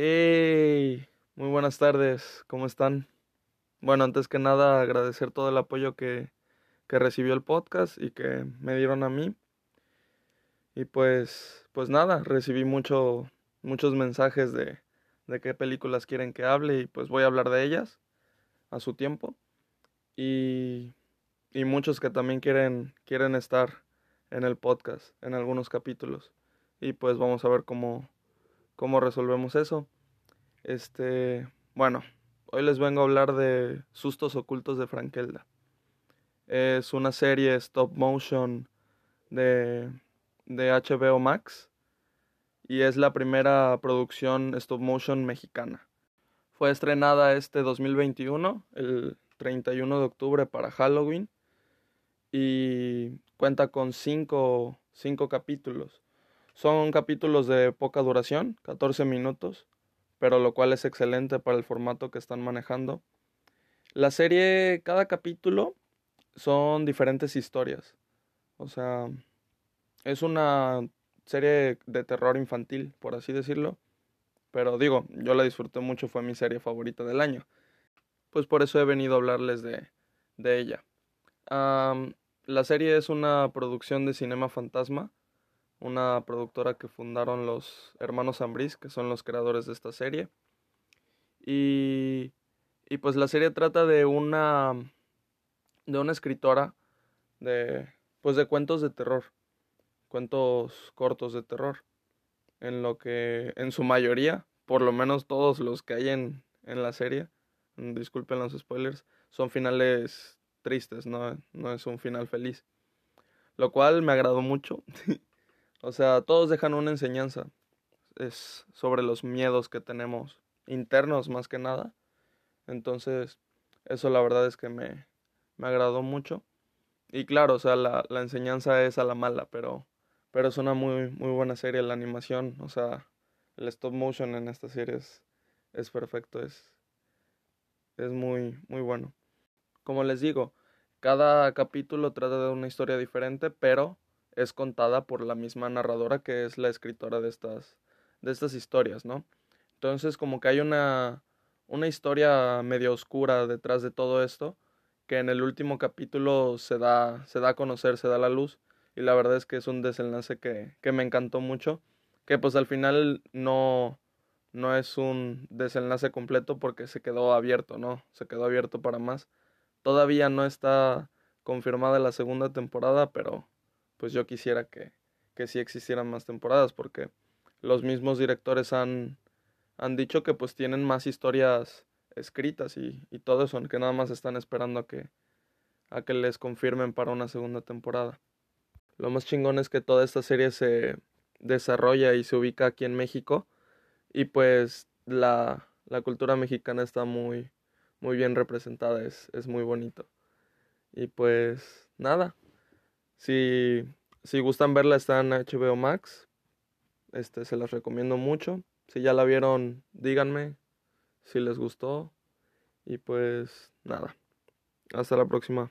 Hey, muy buenas tardes, ¿cómo están? Bueno, antes que nada agradecer todo el apoyo que, que recibió el podcast y que me dieron a mí. Y pues, pues nada, recibí mucho, muchos mensajes de, de qué películas quieren que hable y pues voy a hablar de ellas a su tiempo. Y, y muchos que también quieren, quieren estar en el podcast, en algunos capítulos. Y pues vamos a ver cómo, cómo resolvemos eso. Este, bueno, hoy les vengo a hablar de Sustos Ocultos de Frankelda. Es una serie stop motion de, de HBO Max y es la primera producción stop motion mexicana. Fue estrenada este 2021, el 31 de octubre para Halloween y cuenta con cinco, cinco capítulos. Son capítulos de poca duración, 14 minutos, pero lo cual es excelente para el formato que están manejando. La serie, cada capítulo son diferentes historias. O sea, es una serie de terror infantil, por así decirlo. Pero digo, yo la disfruté mucho, fue mi serie favorita del año. Pues por eso he venido a hablarles de, de ella. la serie es una producción de Cinema Fantasma una productora que fundaron los hermanos Ambris, que son los creadores de esta serie. Y, y pues la serie trata de una de una escritora de pues de cuentos de terror, cuentos cortos de terror, en lo que en su mayoría, por lo menos todos los que hay en, en la serie, disculpen los spoilers, son finales tristes, no, no es un final feliz. Lo cual me agradó mucho. O sea, todos dejan una enseñanza. Es sobre los miedos que tenemos internos más que nada. Entonces, eso la verdad es que me, me agradó mucho. Y claro, o sea, la, la, enseñanza es a la mala, pero, pero es una muy, muy buena serie. La animación, o sea, el stop motion en esta serie es, es perfecto, es, es muy, muy bueno. Como les digo, cada capítulo trata de una historia diferente, pero es contada por la misma narradora que es la escritora de estas, de estas historias, ¿no? Entonces como que hay una, una historia medio oscura detrás de todo esto, que en el último capítulo se da, se da a conocer, se da la luz, y la verdad es que es un desenlace que, que me encantó mucho, que pues al final no, no es un desenlace completo porque se quedó abierto, ¿no? Se quedó abierto para más. Todavía no está confirmada la segunda temporada, pero pues yo quisiera que, que sí existieran más temporadas porque los mismos directores han, han dicho que pues tienen más historias escritas y, y todo eso, que nada más están esperando a que, a que les confirmen para una segunda temporada. Lo más chingón es que toda esta serie se desarrolla y se ubica aquí en México y pues la, la cultura mexicana está muy, muy bien representada, es, es muy bonito. Y pues nada, si, si gustan verla, está en HBO Max. Este, se las recomiendo mucho. Si ya la vieron, díganme si les gustó. Y pues nada. Hasta la próxima.